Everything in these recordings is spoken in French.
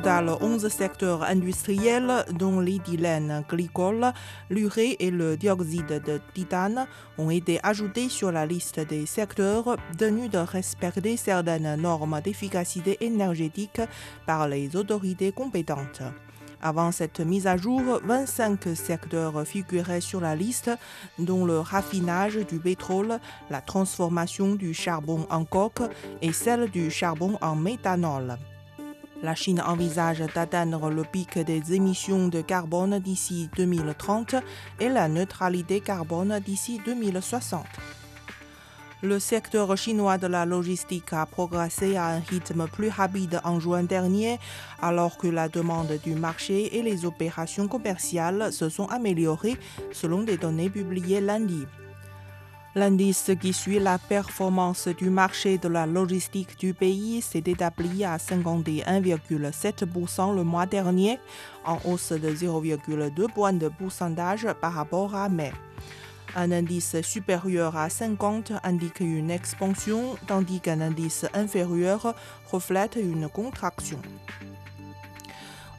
Total, 11 secteurs industriels, dont les dilènes glycoles, l'urée et le dioxyde de titane, ont été ajoutés sur la liste des secteurs tenus de respecter certaines normes d'efficacité énergétique par les autorités compétentes. Avant cette mise à jour, 25 secteurs figuraient sur la liste, dont le raffinage du pétrole, la transformation du charbon en coke et celle du charbon en méthanol. La Chine envisage d'atteindre le pic des émissions de carbone d'ici 2030 et la neutralité carbone d'ici 2060. Le secteur chinois de la logistique a progressé à un rythme plus rapide en juin dernier, alors que la demande du marché et les opérations commerciales se sont améliorées selon des données publiées lundi. L'indice qui suit la performance du marché de la logistique du pays s'est établi à 51,7% le mois dernier, en hausse de 0,2 points de pourcentage par rapport à mai. Un indice supérieur à 50 indique une expansion, tandis qu'un indice inférieur reflète une contraction.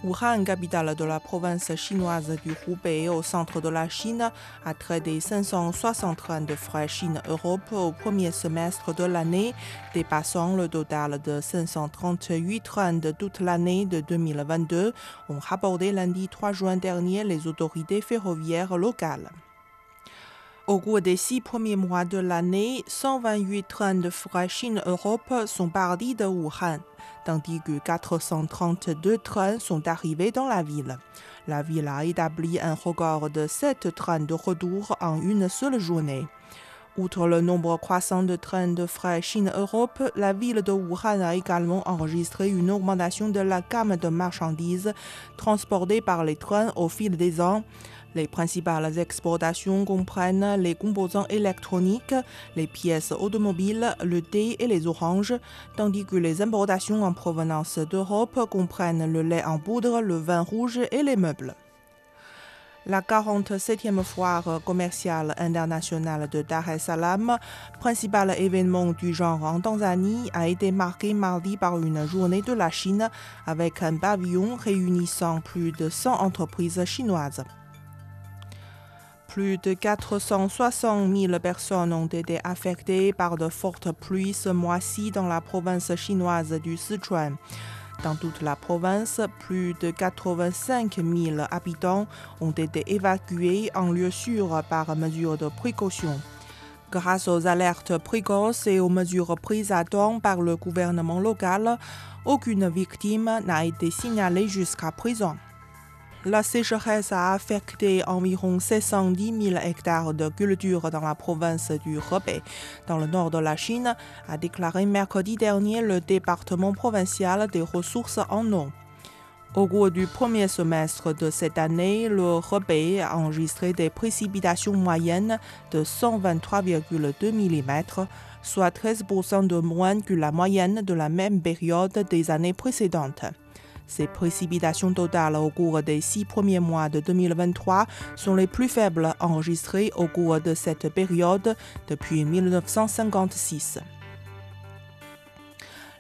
Wuhan, capitale de la province chinoise du Hubei au centre de la Chine, a traité 560 trains de frais Chine-Europe au premier semestre de l'année, dépassant le total de 538 trains de toute l'année de 2022, ont rapporté lundi 3 juin dernier les autorités ferroviaires locales. Au cours des six premiers mois de l'année, 128 trains de frais Chine-Europe sont partis de Wuhan, tandis que 432 trains sont arrivés dans la ville. La ville a établi un record de 7 trains de retour en une seule journée. Outre le nombre croissant de trains de frais Chine-Europe, la ville de Wuhan a également enregistré une augmentation de la gamme de marchandises transportées par les trains au fil des ans. Les principales exportations comprennent les composants électroniques, les pièces automobiles, le thé et les oranges, tandis que les importations en provenance d'Europe comprennent le lait en poudre, le vin rouge et les meubles. La 47e foire commerciale internationale de Dar es Salaam, principal événement du genre en Tanzanie, a été marquée mardi par une journée de la Chine avec un pavillon réunissant plus de 100 entreprises chinoises. Plus de 460 000 personnes ont été affectées par de fortes pluies ce mois-ci dans la province chinoise du Sichuan. Dans toute la province, plus de 85 000 habitants ont été évacués en lieu sûr par mesure de précaution. Grâce aux alertes précoces et aux mesures prises à temps par le gouvernement local, aucune victime n'a été signalée jusqu'à présent. La sécheresse a affecté environ 610 000 hectares de culture dans la province du Hebei, dans le nord de la Chine, a déclaré mercredi dernier le département provincial des ressources en eau. Au cours du premier semestre de cette année, le Hebei a enregistré des précipitations moyennes de 123,2 mm, soit 13% de moins que la moyenne de la même période des années précédentes. Ces précipitations totales au cours des six premiers mois de 2023 sont les plus faibles enregistrées au cours de cette période depuis 1956.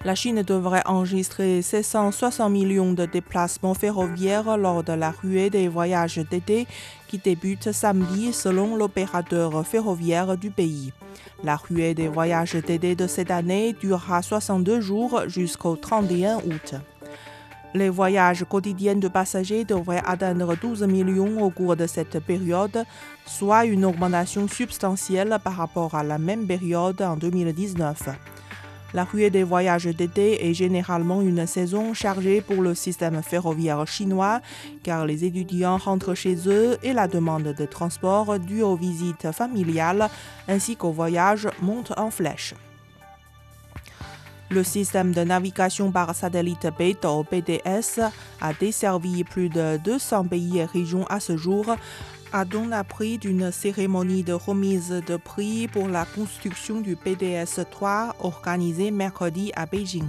La Chine devrait enregistrer 660 millions de déplacements ferroviaires lors de la ruée des voyages d'été qui débute samedi selon l'opérateur ferroviaire du pays. La ruée des voyages d'été de cette année durera 62 jours jusqu'au 31 août. Les voyages quotidiens de passagers devraient atteindre 12 millions au cours de cette période, soit une augmentation substantielle par rapport à la même période en 2019. La ruée des voyages d'été est généralement une saison chargée pour le système ferroviaire chinois, car les étudiants rentrent chez eux et la demande de transport due aux visites familiales ainsi qu'aux voyages monte en flèche. Le système de navigation par satellite Beidou BDS a desservi plus de 200 pays et régions à ce jour, a donné appris d'une cérémonie de remise de prix pour la construction du PDS-3 organisée mercredi à Beijing.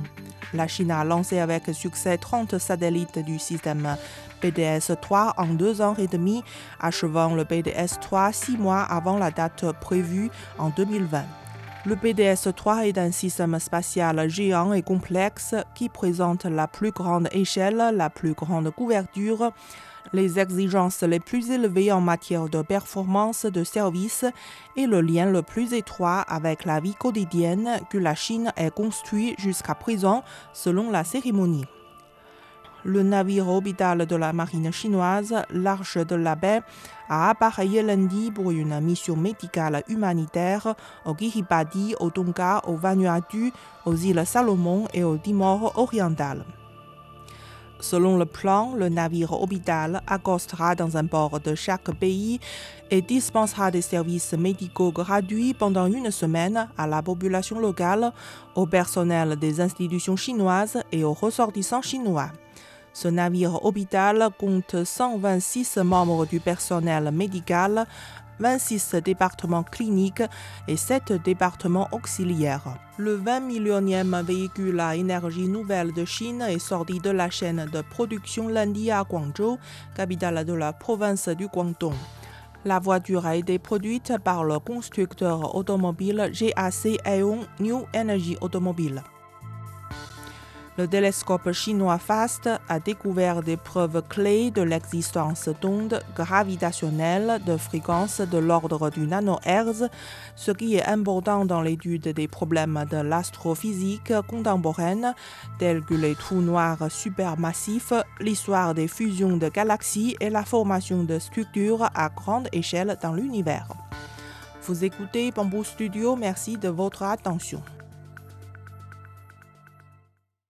La Chine a lancé avec succès 30 satellites du système PDS-3 en deux ans et demi, achevant le PDS-3 six mois avant la date prévue en 2020. Le PDS-3 est un système spatial géant et complexe qui présente la plus grande échelle, la plus grande couverture, les exigences les plus élevées en matière de performance de service et le lien le plus étroit avec la vie quotidienne que la Chine ait construit jusqu'à présent selon la cérémonie. Le navire orbital de la marine chinoise, l'Arche de la Baie, a appareillé lundi pour une mission médicale humanitaire au Kiribati, au Tonga, au Vanuatu, aux îles Salomon et au Timor oriental. Selon le plan, le navire orbital accostera dans un port de chaque pays et dispensera des services médicaux gratuits pendant une semaine à la population locale, au personnel des institutions chinoises et aux ressortissants chinois. Ce navire orbital compte 126 membres du personnel médical, 26 départements cliniques et 7 départements auxiliaires. Le 20 millionième véhicule à énergie nouvelle de Chine est sorti de la chaîne de production lundi à Guangzhou, capitale de la province du Guangdong. La voiture a été produite par le constructeur automobile GAC Aeon New Energy Automobile. Le télescope chinois FAST a découvert des preuves clés de l'existence d'ondes gravitationnelles de fréquence de l'ordre du nanohertz, ce qui est important dans l'étude des problèmes de l'astrophysique contemporaine, tels que les trous noirs supermassifs, l'histoire des fusions de galaxies et la formation de structures à grande échelle dans l'univers. Vous écoutez Bamboo Studio, merci de votre attention.